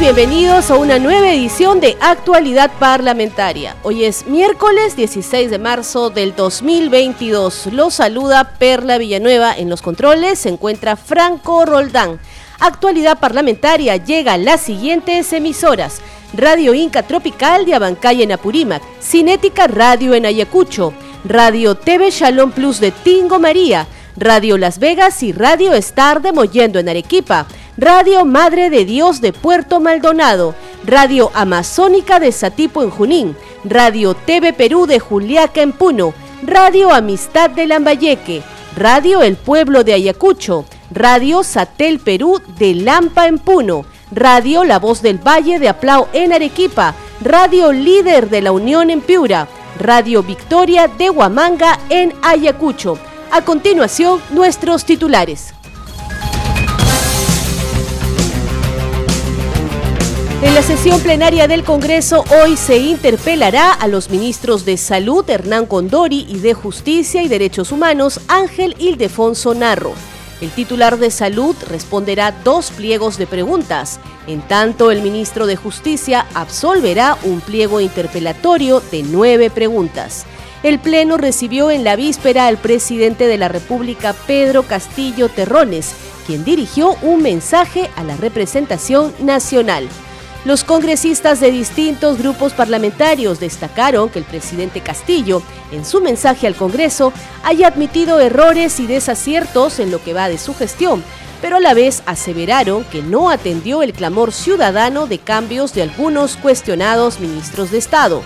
Bienvenidos a una nueva edición de Actualidad Parlamentaria. Hoy es miércoles 16 de marzo del 2022. Los saluda Perla Villanueva. En los controles se encuentra Franco Roldán. Actualidad Parlamentaria llega a las siguientes emisoras. Radio Inca Tropical de Abancay en Apurímac, Cinética Radio en Ayacucho, Radio TV Shalom Plus de Tingo María, Radio Las Vegas y Radio Star de Mollendo en Arequipa, Radio Madre de Dios de Puerto Maldonado, Radio Amazónica de Satipo en Junín, Radio TV Perú de Juliaca en Puno, Radio Amistad de Lambayeque, Radio El Pueblo de Ayacucho, Radio Satel Perú de Lampa en Puno, Radio La Voz del Valle de Aplau en Arequipa, Radio Líder de la Unión en Piura, Radio Victoria de Huamanga en Ayacucho. A continuación, nuestros titulares. En la sesión plenaria del Congreso hoy se interpelará a los ministros de Salud Hernán Condori y de Justicia y Derechos Humanos Ángel Ildefonso Narro. El titular de Salud responderá dos pliegos de preguntas, en tanto el ministro de Justicia absolverá un pliego interpelatorio de nueve preguntas. El Pleno recibió en la víspera al presidente de la República, Pedro Castillo Terrones, quien dirigió un mensaje a la representación nacional. Los congresistas de distintos grupos parlamentarios destacaron que el presidente Castillo, en su mensaje al Congreso, haya admitido errores y desaciertos en lo que va de su gestión, pero a la vez aseveraron que no atendió el clamor ciudadano de cambios de algunos cuestionados ministros de Estado.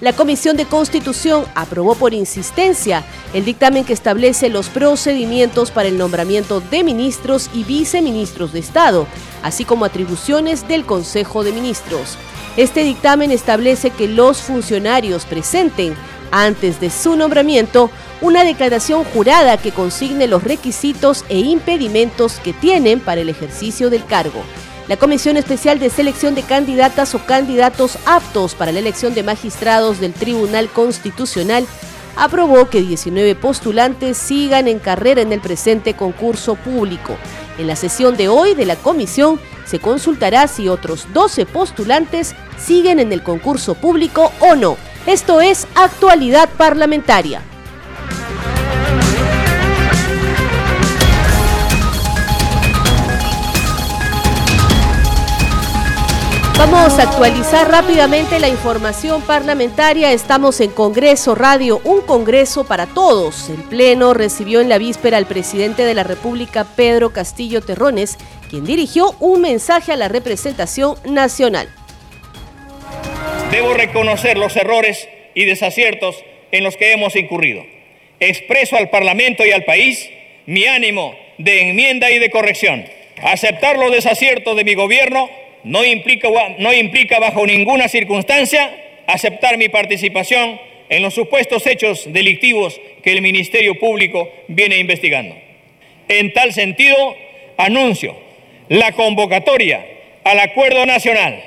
La Comisión de Constitución aprobó por insistencia el dictamen que establece los procedimientos para el nombramiento de ministros y viceministros de Estado, así como atribuciones del Consejo de Ministros. Este dictamen establece que los funcionarios presenten, antes de su nombramiento, una declaración jurada que consigne los requisitos e impedimentos que tienen para el ejercicio del cargo. La Comisión Especial de Selección de Candidatas o Candidatos aptos para la elección de magistrados del Tribunal Constitucional aprobó que 19 postulantes sigan en carrera en el presente concurso público. En la sesión de hoy de la comisión se consultará si otros 12 postulantes siguen en el concurso público o no. Esto es actualidad parlamentaria. Vamos a actualizar rápidamente la información parlamentaria. Estamos en Congreso Radio, un Congreso para todos. El Pleno recibió en la víspera al presidente de la República, Pedro Castillo Terrones, quien dirigió un mensaje a la representación nacional. Debo reconocer los errores y desaciertos en los que hemos incurrido. Expreso al Parlamento y al país mi ánimo de enmienda y de corrección. Aceptar los desaciertos de mi gobierno no implica, bajo ninguna circunstancia aceptar mi participación en los supuestos hechos delictivos que el Ministerio Público viene investigando. En tal sentido, anuncio la convocatoria al Acuerdo Nacional,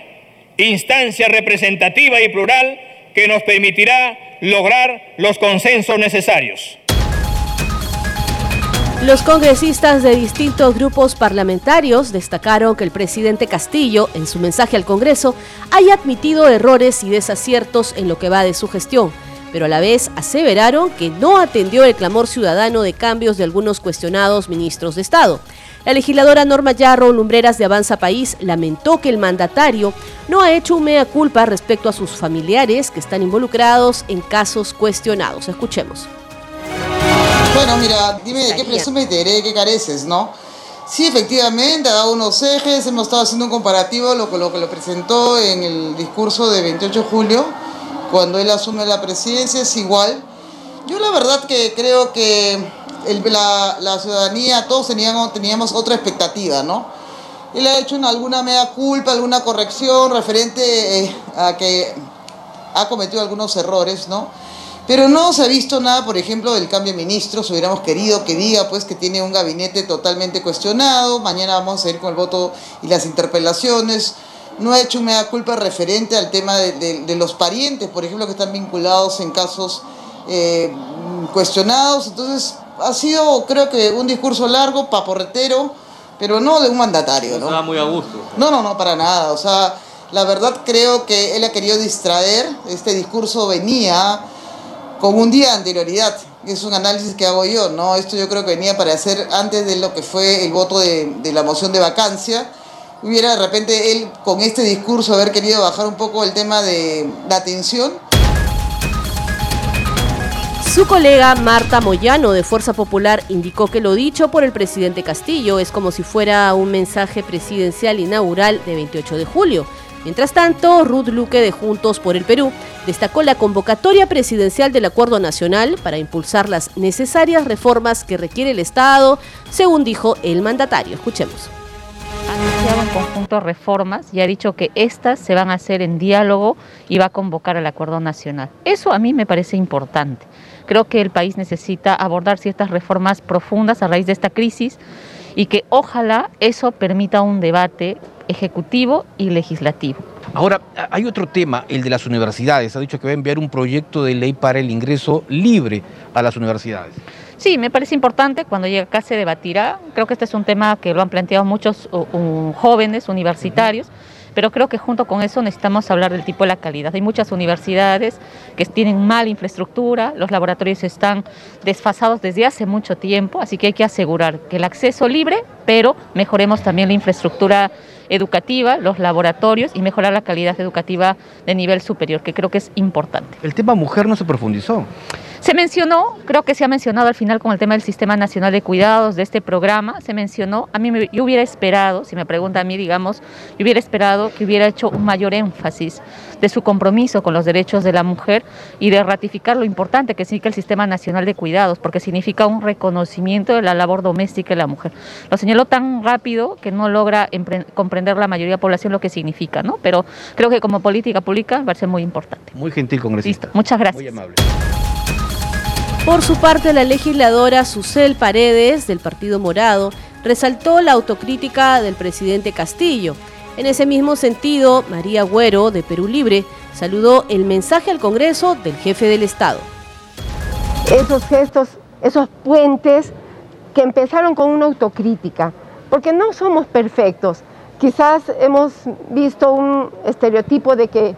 instancia representativa y plural que nos permitirá lograr los consensos necesarios. Los congresistas de distintos grupos parlamentarios destacaron que el presidente Castillo, en su mensaje al Congreso, haya admitido errores y desaciertos en lo que va de su gestión, pero a la vez aseveraron que no atendió el clamor ciudadano de cambios de algunos cuestionados ministros de Estado. La legisladora Norma Yarro Lumbreras de Avanza País lamentó que el mandatario no ha hecho un mea culpa respecto a sus familiares que están involucrados en casos cuestionados. Escuchemos. Bueno, mira, dime de qué presumes y te diré de qué careces, ¿no? Sí, efectivamente, ha dado unos ejes, hemos estado haciendo un comparativo, lo lo, que lo presentó en el discurso de 28 de julio, cuando él asume la presidencia, es igual. Yo la verdad que creo que la, la, ciudadanía, todos teníamos, teníamos otra expectativa, ¿no? Él ha hecho alguna mea culpa, alguna corrección referente eh, a que ha cometido algunos errores, ¿no? Pero no se ha visto nada, por ejemplo, del cambio de ministros. Hubiéramos querido que diga pues que tiene un gabinete totalmente cuestionado. Mañana vamos a ir con el voto y las interpelaciones. No ha hecho un mea culpa referente al tema de, los parientes, por ejemplo, que están vinculados en casos eh, cuestionados. Entonces, ha sido, creo que, un discurso largo, paporretero, pero no de un mandatario. ¿no? Estaba muy a gusto. No, no, no, para nada. O sea, la verdad creo que él ha querido distraer. Este discurso venía con un día de anterioridad. Es un análisis que hago yo, ¿no? Esto yo creo que venía para hacer antes de lo que fue el voto de, la moción de vacancia. Hubiera de repente él con este discurso haber querido bajar un poco el tema de la atención. Su colega Marta Moyano de Fuerza Popular indicó que lo dicho por el presidente Castillo es como si fuera un mensaje presidencial inaugural de 28 de julio Mientras tanto, Ruth Luque de Juntos por el Perú destacó la convocatoria presidencial del Acuerdo Nacional para impulsar las necesarias reformas que requiere el Estado, según dijo el mandatario. Escuchemos. Ha anunciado un conjunto de reformas y ha dicho que estas se van a hacer en diálogo y va a convocar al Acuerdo Nacional. Eso a mí me parece importante. Creo que el país necesita abordar ciertas reformas profundas a raíz de esta crisis y que ojalá eso permita un debate ejecutivo y legislativo. Ahora, hay otro tema, el de las universidades. Ha dicho que va a enviar un proyecto de ley para el ingreso libre a las universidades. Sí, me parece importante, cuando llegue acá se debatirá. Creo que este es un tema que lo han planteado muchos jóvenes universitarios pero creo que junto con eso necesitamos hablar del tipo de la calidad. Hay muchas universidades que tienen mala infraestructura, los laboratorios están desfasados desde hace mucho tiempo, así que hay que asegurar que el acceso libre, pero mejoremos también la infraestructura educativa, los laboratorios y mejorar la calidad educativa de nivel superior, que creo que es importante. El tema mujer no se profundizó. Se mencionó, creo que se ha mencionado al final con el tema del Sistema Nacional de Cuidados de este programa, se mencionó, a mí yo hubiera esperado, si me pregunta a mí, digamos, yo hubiera esperado que hubiera hecho un mayor énfasis de su compromiso con los derechos de la mujer y de ratificar lo importante que significa el Sistema Nacional de Cuidados, porque significa un reconocimiento de la labor doméstica de la mujer. Lo señaló tan rápido que no logra comprender la mayoría de la población lo que significa, ¿no? Pero creo que como política pública va a ser muy importante. Muy gentil, congresista. Listo, muchas gracias. Muy amable. Por su parte, la legisladora Susel Paredes, del Partido Morado, resaltó la autocrítica del presidente Castillo. En ese mismo sentido, María Güero, de Perú Libre, saludó el mensaje al Congreso del jefe del Estado. Esos gestos, esos puentes que empezaron con una autocrítica, porque no somos perfectos. Quizás hemos visto un estereotipo de que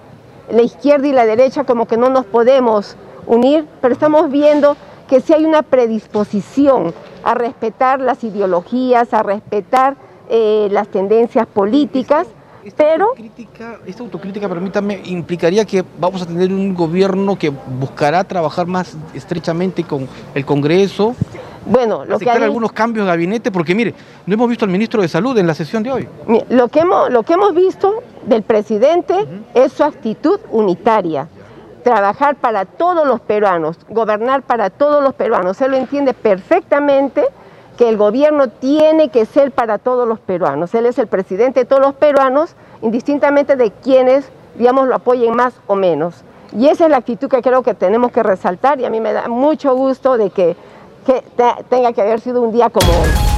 la izquierda y la derecha como que no nos podemos unir, pero estamos viendo que sí hay una predisposición a respetar las ideologías, a respetar eh, las tendencias políticas. pero autocrítica, esta autocrítica, permítame, implicaría que vamos a tener un gobierno que buscará trabajar más estrechamente con el Congreso, bueno, lo que hay... algunos cambios de gabinete, porque mire, no hemos visto al ministro de Salud en la sesión de hoy. Lo que hemos, lo que hemos visto del presidente es su actitud unitaria trabajar para todos los peruanos, gobernar para todos los peruanos. Él lo entiende perfectamente que el gobierno tiene que ser para todos los peruanos. Él es el presidente de todos los peruanos, indistintamente de quienes, digamos, lo apoyen más o menos. Y esa es la actitud que creo que tenemos que resaltar y a mí me da mucho gusto de que, que tenga que haber sido un día como hoy.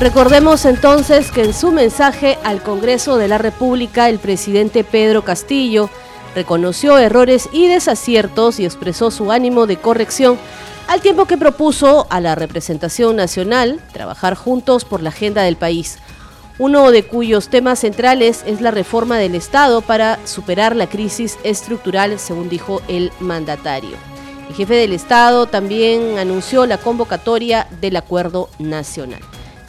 Recordemos entonces que en su mensaje al Congreso de la República el presidente Pedro Castillo reconoció errores y desaciertos y expresó su ánimo de corrección al tiempo que propuso a la representación nacional trabajar juntos por la agenda del país, uno de cuyos temas centrales es la reforma del Estado para superar la crisis estructural, según dijo el mandatario. El jefe del Estado también anunció la convocatoria del Acuerdo Nacional.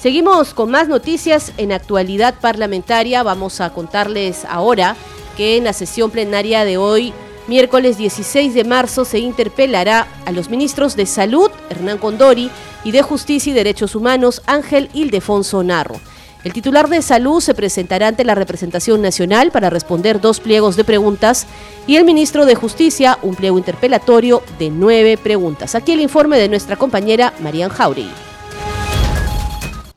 Seguimos con más noticias en actualidad parlamentaria. Vamos a contarles ahora que en la sesión plenaria de hoy, miércoles 16 de marzo, se interpelará a los ministros de Salud, Hernán Condori, y de Justicia y Derechos Humanos, Ángel Ildefonso Narro. El titular de salud se presentará ante la representación nacional para responder dos pliegos de preguntas y el ministro de Justicia un pliego interpelatorio de nueve preguntas. Aquí el informe de nuestra compañera Marian Jauregui.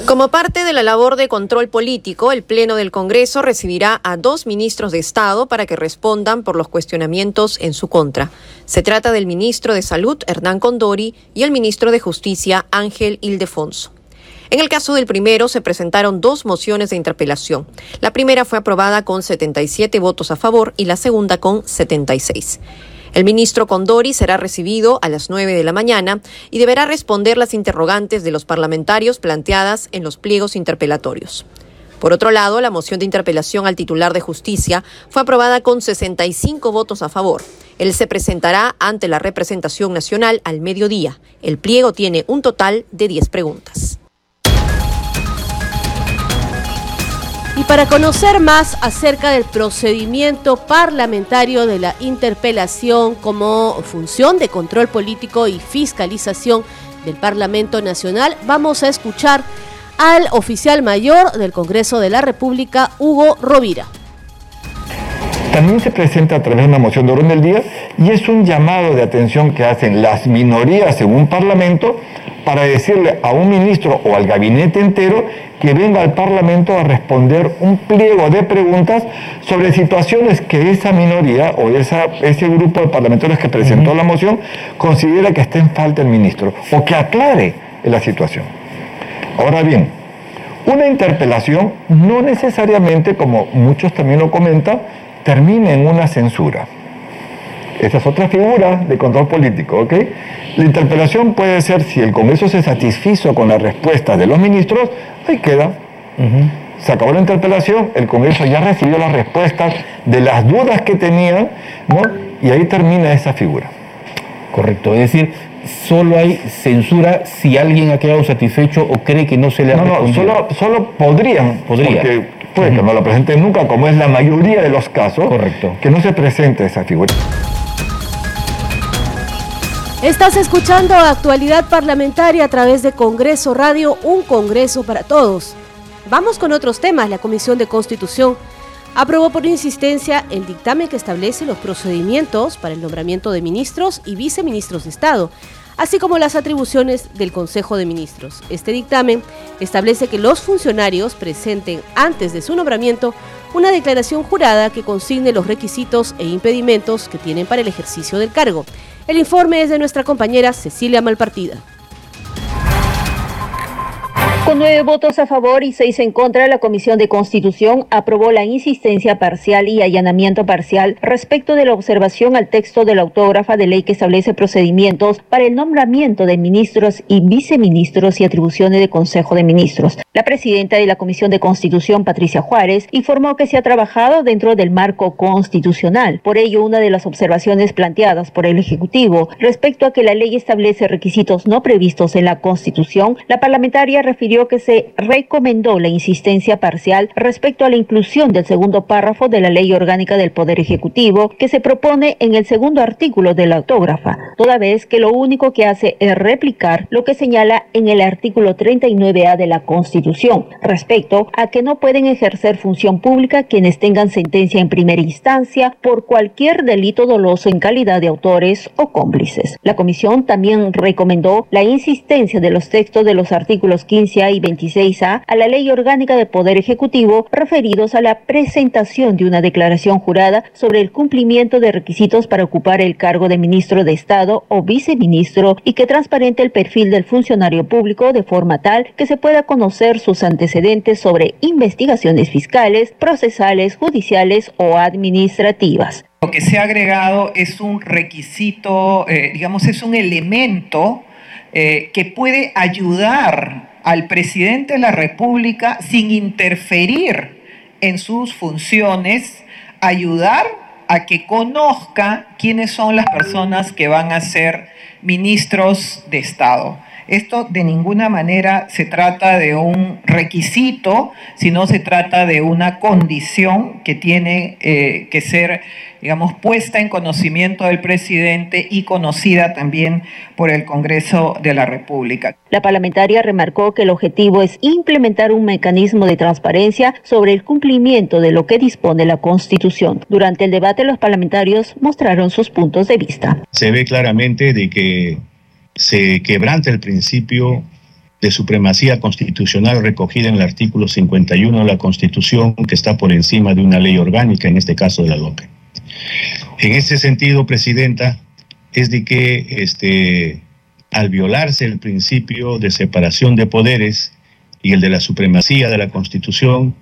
Como parte de la labor de control político, el Pleno del Congreso recibirá a dos ministros de Estado para que respondan por los cuestionamientos en su contra. Se trata del ministro de Salud, Hernán Condori, y el ministro de Justicia, Ángel Ildefonso. En el caso del primero se presentaron dos mociones de interpelación. La primera fue aprobada con 77 votos a favor y la segunda con 76. El ministro Condori será recibido a las 9 de la mañana y deberá responder las interrogantes de los parlamentarios planteadas en los pliegos interpelatorios. Por otro lado, la moción de interpelación al titular de justicia fue aprobada con 65 votos a favor. Él se presentará ante la representación nacional al mediodía. El pliego tiene un total de 10 preguntas. Para conocer más acerca del procedimiento parlamentario de la interpelación como función de control político y fiscalización del Parlamento Nacional, vamos a escuchar al oficial mayor del Congreso de la República, Hugo Rovira. También se presenta a través de una moción de orden del día y es un llamado de atención que hacen las minorías en un parlamento para decirle a un ministro o al gabinete entero que venga al Parlamento a responder un pliego de preguntas sobre situaciones que esa minoría o esa, ese grupo de parlamentarios que presentó la moción considera que está en falta el ministro o que aclare la situación. Ahora bien, una interpelación no necesariamente, como muchos también lo comentan, termina en una censura. Esa es otra figura de control político, ¿ok? La interpelación puede ser si el Congreso se satisfizo con la respuesta de los ministros, ahí queda. Se acabó la interpelación, el Congreso ya recibió las respuestas de las dudas que tenían, ¿no? Y ahí termina esa figura. Correcto, es decir, solo hay censura si alguien ha quedado satisfecho o cree que no se le ha No, no, solo, solo podrían, Podría. porque puede que no lo presenten nunca, como es la mayoría de los casos, Correcto. que no se presente esa figura. Estás escuchando Actualidad Parlamentaria a través de Congreso Radio, un Congreso para todos. Vamos con otros temas. La Comisión de Constitución aprobó por insistencia el dictamen que establece los procedimientos para el nombramiento de ministros y viceministros de Estado, así como las atribuciones del Consejo de Ministros. Este dictamen establece que los funcionarios presenten antes de su nombramiento una declaración jurada que consigne los requisitos e impedimentos que tienen para el ejercicio del cargo. El informe es de nuestra compañera Cecilia Malpartida. Con nueve votos a favor y seis en contra, la Comisión de Constitución aprobó la insistencia parcial y allanamiento parcial respecto de la observación al texto de la autógrafa de ley que establece procedimientos para el nombramiento de ministros y viceministros y atribuciones de Consejo de Ministros. La presidenta de la Comisión de Constitución, Patricia Juárez, informó que se ha trabajado dentro del marco constitucional. Por ello, una de las observaciones planteadas por el Ejecutivo respecto a que la ley establece requisitos no previstos en la Constitución, la parlamentaria refirió que se recomendó la insistencia parcial respecto a la inclusión del segundo párrafo de la Ley Orgánica del Poder Ejecutivo que se propone en el segundo artículo de la autógrafa, toda vez que lo único que hace es replicar lo que señala en el artículo 39A de la Constitución, respecto a que no pueden ejercer función pública quienes tengan sentencia en primera instancia por cualquier delito doloso en calidad de autores o cómplices. La comisión también recomendó la insistencia de los textos de los artículos 15A y 26A a la Ley Orgánica del Poder Ejecutivo referidos a la presentación de una declaración jurada sobre el cumplimiento de requisitos para ocupar el cargo de ministro de Estado o viceministro y que transparente el perfil del funcionario público de forma tal que se pueda conocer sus antecedentes sobre investigaciones fiscales, procesales, judiciales o administrativas. Lo que se ha agregado es un requisito, eh, digamos, es un elemento eh, que puede ayudar al presidente de la República sin interferir en sus funciones, ayudar a que conozca quiénes son las personas que van a ser ministros de Estado. Esto de ninguna manera se trata de un requisito, sino se trata de una condición que tiene eh, que ser, digamos, puesta en conocimiento del presidente y conocida también por el Congreso de la República. La parlamentaria remarcó que el objetivo es implementar un mecanismo de transparencia sobre el cumplimiento de lo que dispone la Constitución. Durante el debate los parlamentarios mostraron sus puntos de vista. Se ve claramente de que se quebranta el principio de supremacía constitucional recogida en el artículo 51 de la Constitución, que está por encima de una ley orgánica, en este caso de la LOPE. En ese sentido, Presidenta, es de que este, al violarse el principio de separación de poderes y el de la supremacía de la Constitución,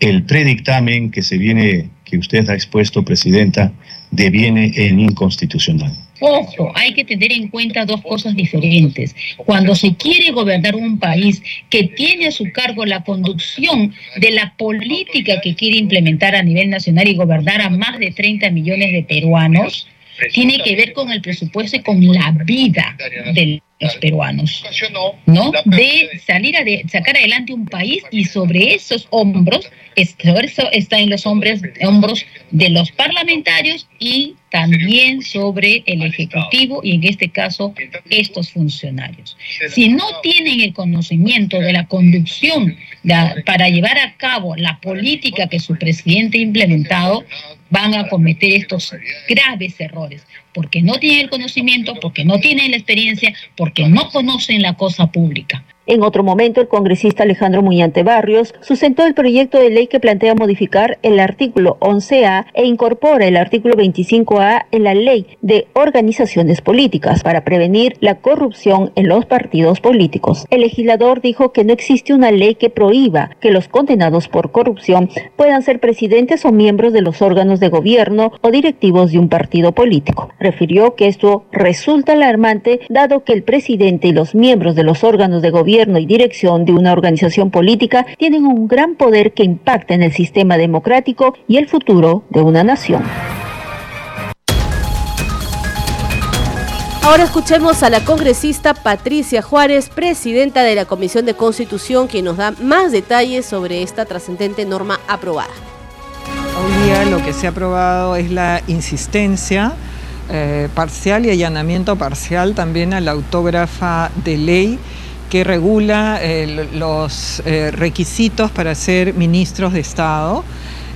el predictamen que se viene, que usted ha expuesto, Presidenta, deviene en inconstitucional. Ojo, hay que tener en cuenta dos cosas diferentes. Cuando se quiere gobernar un país que tiene a su cargo la conducción de la política que quiere implementar a nivel nacional y gobernar a más de 30 millones de peruanos, tiene que ver con el presupuesto y con la vida de los peruanos, ¿no? De salir a sacar adelante un país y sobre esos hombros, sobre eso está en los hombros, hombros de los parlamentarios y también sobre el Ejecutivo y en este caso estos funcionarios. Si no tienen el conocimiento de la conducción para llevar a cabo la política que su presidente ha implementado, van a cometer estos graves errores, porque no tienen el conocimiento, porque no tienen la experiencia, porque no conocen la cosa pública. En otro momento, el congresista Alejandro Muñante Barrios sustentó el proyecto de ley que plantea modificar el artículo 11A e incorpora el artículo 25A en la ley de organizaciones políticas para prevenir la corrupción en los partidos políticos. El legislador dijo que no existe una ley que prohíba que los condenados por corrupción puedan ser presidentes o miembros de los órganos de gobierno o directivos de un partido político. Refirió que esto resulta alarmante dado que el presidente y los miembros de los órganos de gobierno y dirección de una organización política tienen un gran poder que impacta en el sistema democrático y el futuro de una nación. Ahora escuchemos a la congresista Patricia Juárez, presidenta de la Comisión de Constitución, quien nos da más detalles sobre esta trascendente norma aprobada. Hoy día lo que se ha aprobado es la insistencia eh, parcial y allanamiento parcial también a la autógrafa de ley que regula eh, los eh, requisitos para ser ministros de Estado.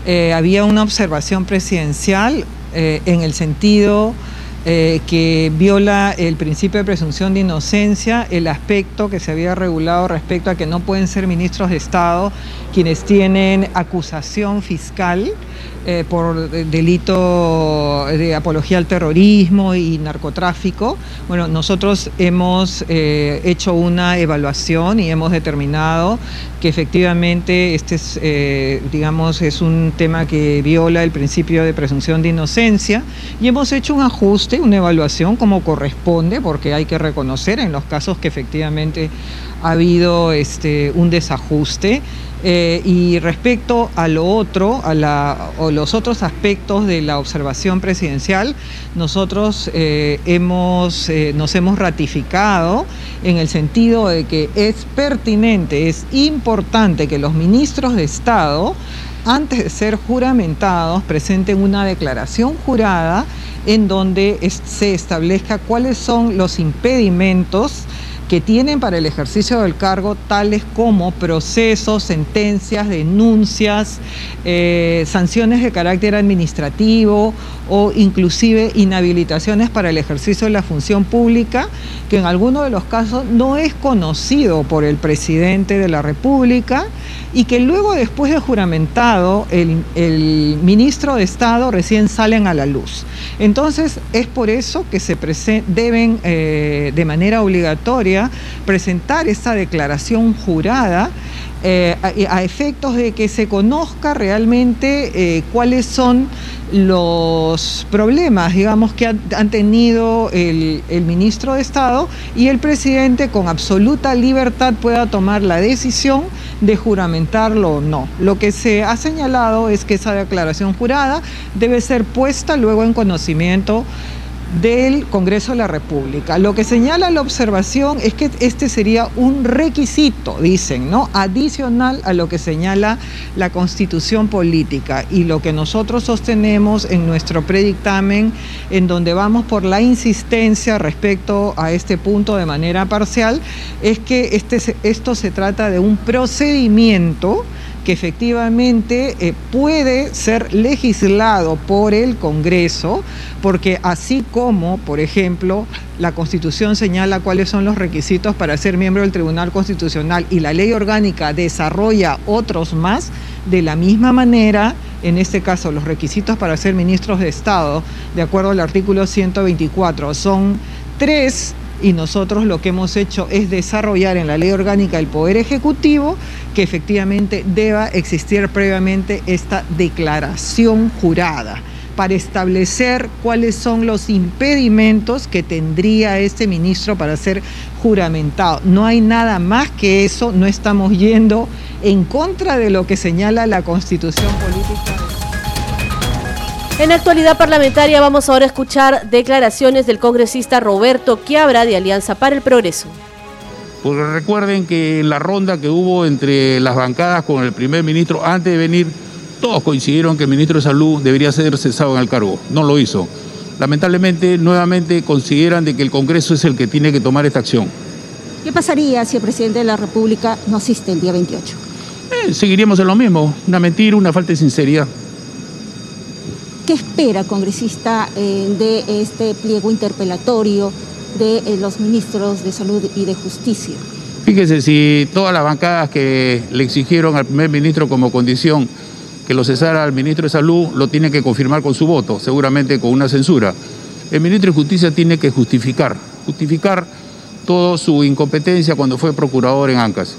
Eh, había una observación presidencial en el sentido que viola el principio de presunción de inocencia, el aspecto que se había regulado respecto a que no pueden ser ministros de Estado quienes tienen acusación fiscal eh, por delito de apología al terrorismo y narcotráfico. Bueno, nosotros hemos eh, hecho una evaluación y hemos determinado que efectivamente este es, eh, digamos, es un tema que viola el principio de presunción de inocencia y hemos hecho un ajuste, una evaluación como corresponde, porque hay que reconocer en los casos que efectivamente ha habido este, un desajuste. Eh, y respecto a lo otro, a la, o los otros aspectos de la observación presidencial, nosotros eh, hemos, eh, nos hemos ratificado en el sentido de que es pertinente, es importante que los ministros de Estado, antes de ser juramentados, presenten una declaración jurada en donde se establezca cuáles son los impedimentos que tienen para el ejercicio del cargo, tales como procesos, sentencias, denuncias, eh, sanciones de carácter administrativo o inclusive inhabilitaciones para el ejercicio de la función pública, que en algunos de los casos no es conocido por el presidente de la República y que luego después de juramentado el, ministro de Estado recién salen a la luz. Entonces es por eso que se deben eh, de manera obligatoria presentar esa declaración jurada eh, a, efectos de que se conozca realmente eh, cuáles son los problemas, digamos, que han, tenido el, ministro de Estado y el presidente con absoluta libertad pueda tomar la decisión de juramentarlo o no. Lo que se ha señalado es que esa declaración jurada debe ser puesta luego en conocimiento del Congreso de la República. Lo que señala la observación es que este sería un requisito, dicen, ¿no? Adicional a lo que señala la Constitución política y lo que nosotros sostenemos en nuestro predictamen, en donde vamos por la insistencia respecto a este punto de manera parcial, es que este, esto se trata de un procedimiento que efectivamente eh, puede ser legislado por el Congreso, porque así como, por ejemplo, la Constitución señala cuáles son los requisitos para ser miembro del Tribunal Constitucional y la ley orgánica desarrolla otros más, de la misma manera, en este caso, los requisitos para ser ministros de Estado, de acuerdo al artículo 124, son tres y nosotros lo que hemos hecho es desarrollar en la ley orgánica del Poder Ejecutivo que efectivamente deba existir previamente esta declaración jurada para establecer cuáles son los impedimentos que tendría este ministro para ser juramentado. No hay nada más que eso, no estamos yendo en contra de lo que señala la constitución política. En actualidad parlamentaria vamos ahora a escuchar declaraciones del congresista Roberto Quiabra de Alianza para el Progreso. Porque recuerden que en la ronda que hubo entre las bancadas con el primer ministro antes de venir, todos coincidieron que el ministro de Salud debería ser cesado en el cargo. No lo hizo. Lamentablemente, nuevamente consideran de que el Congreso es el que tiene que tomar esta acción. ¿Qué pasaría si el presidente de la República no asiste el día 28? Eh, seguiríamos en lo mismo, una mentira, una falta de sinceridad. ¿Qué espera, congresista, eh, de este pliego interpelatorio de eh, los ministros de Salud y de Justicia? Fíjese, si todas las bancadas que le exigieron al primer ministro como condición que lo cesara al ministro de Salud, lo tiene que confirmar con su voto, seguramente con una censura. El ministro de Justicia tiene que justificar, justificar toda su incompetencia cuando fue procurador en ANCAS.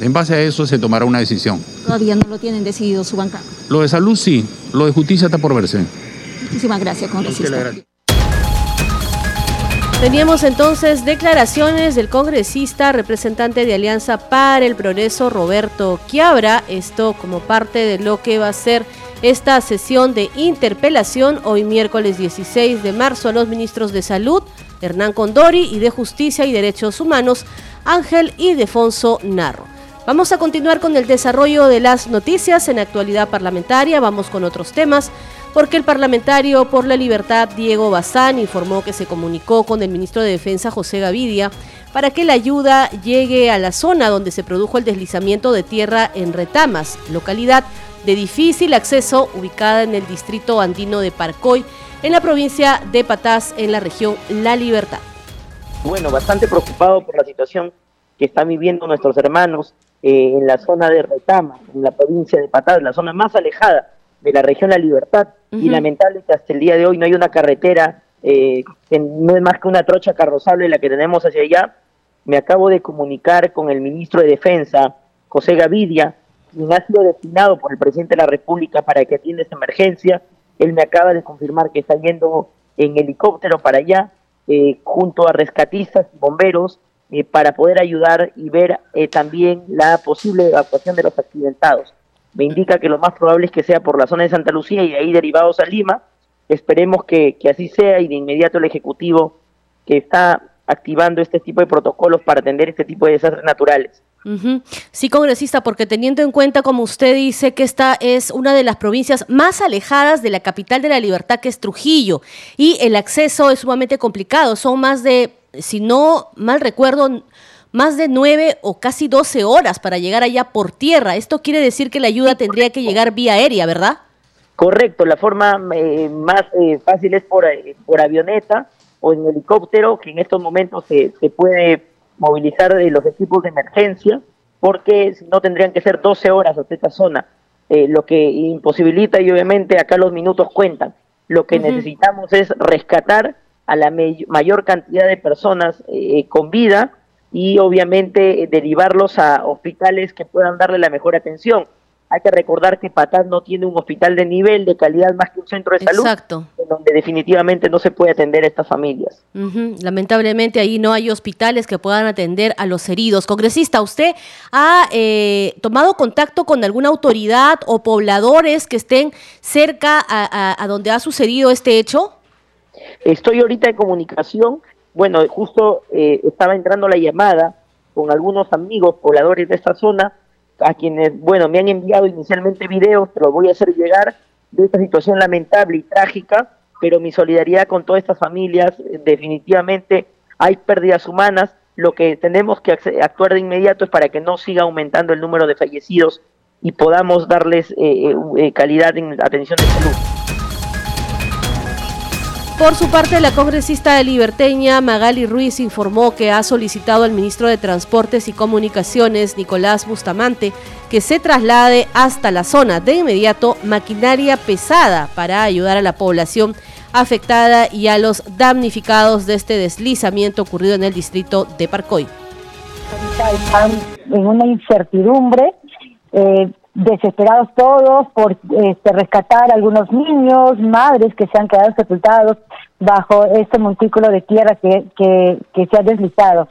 En base a eso se tomará una decisión. Todavía no lo tienen decidido su banca. Lo de salud sí, lo de justicia está por verse. Muchísimas gracias, congresista. Teníamos entonces declaraciones del congresista representante de Alianza para el Progreso, Roberto Quiabra, esto como parte de lo que va a ser esta sesión de interpelación hoy miércoles 16 de marzo a los ministros de Salud, Hernán Condori, y de Justicia y Derechos Humanos, Ángel Ildefonso Narro. Vamos a continuar con el desarrollo de las noticias en actualidad parlamentaria, vamos con otros temas, porque el parlamentario por la libertad Diego Bazán informó que se comunicó con el ministro de Defensa José Gavidia para que la ayuda llegue a la zona donde se produjo el deslizamiento de tierra en Retamas, localidad de difícil acceso ubicada en el distrito andino de Parcoy, en la provincia de Patás, en la región La Libertad. Bueno, bastante preocupado por la situación que están viviendo nuestros hermanos eh, en la zona de Retama, en la provincia de Patás, la zona más alejada de la región La Libertad. Y lamentable que hasta el día de hoy no hay una carretera, eh, que no es más que una trocha carrozable la que tenemos hacia allá. Me acabo de comunicar con el ministro de Defensa, José Gavidia, quien ha sido destinado por el presidente de la República para que atienda esta emergencia. Él me acaba de confirmar que está yendo en helicóptero para allá, eh, junto a rescatistas y bomberos, eh, para poder ayudar y ver eh, también la posible evacuación de los accidentados. Me indica que lo más probable es que sea por la zona de Santa Lucía y de ahí derivados a Lima. Esperemos que, así sea y de inmediato el Ejecutivo que está activando este tipo de protocolos para atender este tipo de desastres naturales. Sí, congresista, porque teniendo en cuenta, como usted dice, que esta es una de las provincias más alejadas de la capital de la libertad, que es Trujillo, y el acceso es sumamente complicado. Son más de si no mal recuerdo, más de nueve o casi doce horas para llegar allá por tierra. Esto quiere decir que la ayuda tendría que llegar vía aérea, ¿verdad? Correcto, la forma eh, más eh, fácil es por, eh, por avioneta o en helicóptero, que en estos momentos se, se puede movilizar los equipos de emergencia, porque si no tendrían que ser 12 horas hasta esta zona, lo que imposibilita y obviamente acá los minutos cuentan. Lo que necesitamos es rescatar a la mayor cantidad de personas eh, con vida y obviamente eh, derivarlos a hospitales que puedan darle la mejor atención. Hay que recordar que Patás no tiene un hospital de nivel, de calidad más que un centro de salud, Exacto. donde definitivamente no se puede atender a estas familias. Lamentablemente ahí no hay hospitales que puedan atender a los heridos. Congresista, ¿usted ha eh, tomado contacto con alguna autoridad o pobladores que estén cerca a donde ha sucedido este hecho? Estoy ahorita en comunicación, bueno, justo eh, estaba entrando la llamada con algunos amigos pobladores de esta zona, a quienes, bueno, me han enviado inicialmente videos, los voy a hacer llegar, de esta situación lamentable y trágica, pero mi solidaridad con todas estas familias, eh, definitivamente hay pérdidas humanas, lo que tenemos que actuar de inmediato es para que no siga aumentando el número de fallecidos y podamos darles eh, calidad en atención de salud. Por su parte, la congresista liberteña Magali Ruiz informó que ha solicitado al ministro de Transportes y Comunicaciones, Nicolás Bustamante, que se traslade hasta la zona de inmediato maquinaria pesada para ayudar a la población afectada y a los damnificados de este deslizamiento ocurrido en el distrito de Parcoy. En una incertidumbre, eh, desesperados todos por este, rescatar a algunos niños, madres que se han quedado sepultados bajo este montículo de tierra que, que, que se ha deslizado.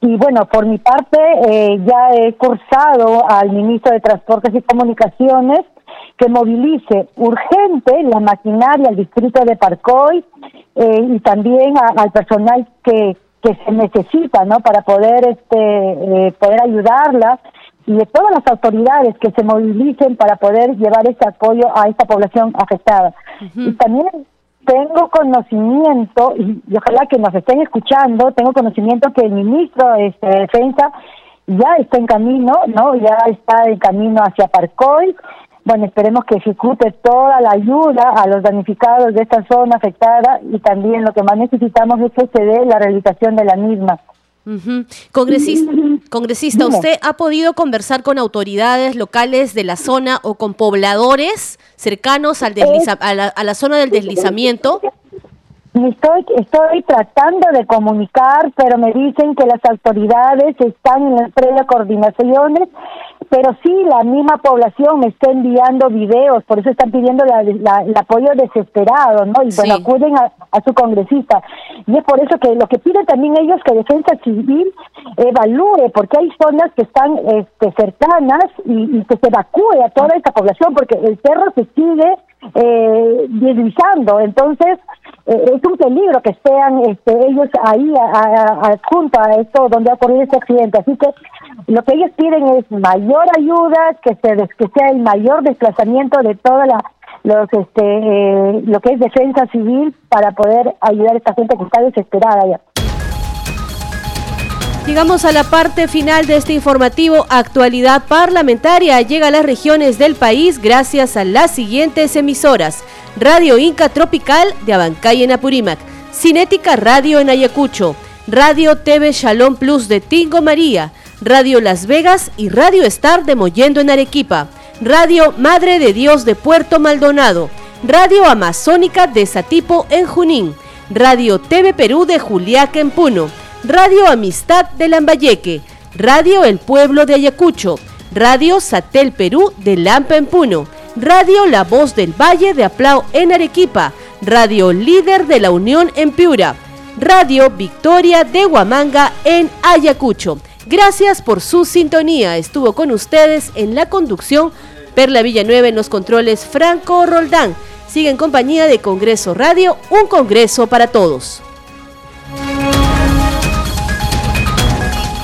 Y bueno, por mi parte, eh, ya he cursado al ministro de Transportes y Comunicaciones que movilice urgente la maquinaria al distrito de Parcoy eh, y también al personal que, que se necesita, ¿no? Para poder este eh, poder ayudarla y de todas las autoridades que se movilicen para poder llevar ese apoyo a esta población afectada. Y también tengo conocimiento, y, ojalá que nos estén escuchando, tengo conocimiento que el ministro este, de Defensa ya está en camino, ¿no? Ya está en camino hacia Parcoy. Bueno, esperemos que ejecute toda la ayuda a los damnificados de esta zona afectada y también lo que más necesitamos es que se dé la realización de la misma. Congresista, congresista ¿usted ha podido conversar con autoridades locales de la zona o con pobladores cercanos al a, la, a la zona del deslizamiento? Estoy, estoy tratando de comunicar, pero me dicen que las autoridades están en las coordinaciones, pero sí la misma población me está enviando videos, por eso están pidiendo el apoyo desesperado, ¿no? Y bueno, acuden a, su congresista. Y es por eso que lo que piden también ellos que Defensa Civil evalúe, porque hay zonas que están este, cercanas y, y que se evacúe a toda esta población, porque el cerro se sigue eh, deslizando. Entonces, eh, es un peligro que estén este, ellos ahí a, junto a esto donde ha ocurrido este accidente. Así que lo que ellos piden es mayor ayuda, que se que sea el mayor desplazamiento de toda la los este eh, lo que es defensa civil para poder ayudar a esta gente que está desesperada ya. Llegamos a la parte final de este informativo. Actualidad Parlamentaria. Llega a las regiones del país gracias a las siguientes emisoras. Radio Inca Tropical de Abancay en Apurímac, Cinética Radio en Ayacucho, Radio TV Shalom Plus de Tingo María, Radio Las Vegas y Radio Star de Mollendo en Arequipa, Radio Madre de Dios de Puerto Maldonado, Radio Amazónica de Satipo en Junín, Radio TV Perú de Juliaca en Puno, Radio Amistad de Lambayeque, Radio El Pueblo de Ayacucho, Radio Satel Perú de Lampa en Puno, Radio La Voz del Valle de Aplau en Arequipa, Radio Líder de la Unión en Piura, Radio Victoria de Huamanga en Ayacucho. Gracias por su sintonía. Estuvo con ustedes en la conducción Perla Villanueva en los controles Franco Roldán. Sigue en compañía de Congreso Radio, un Congreso para todos.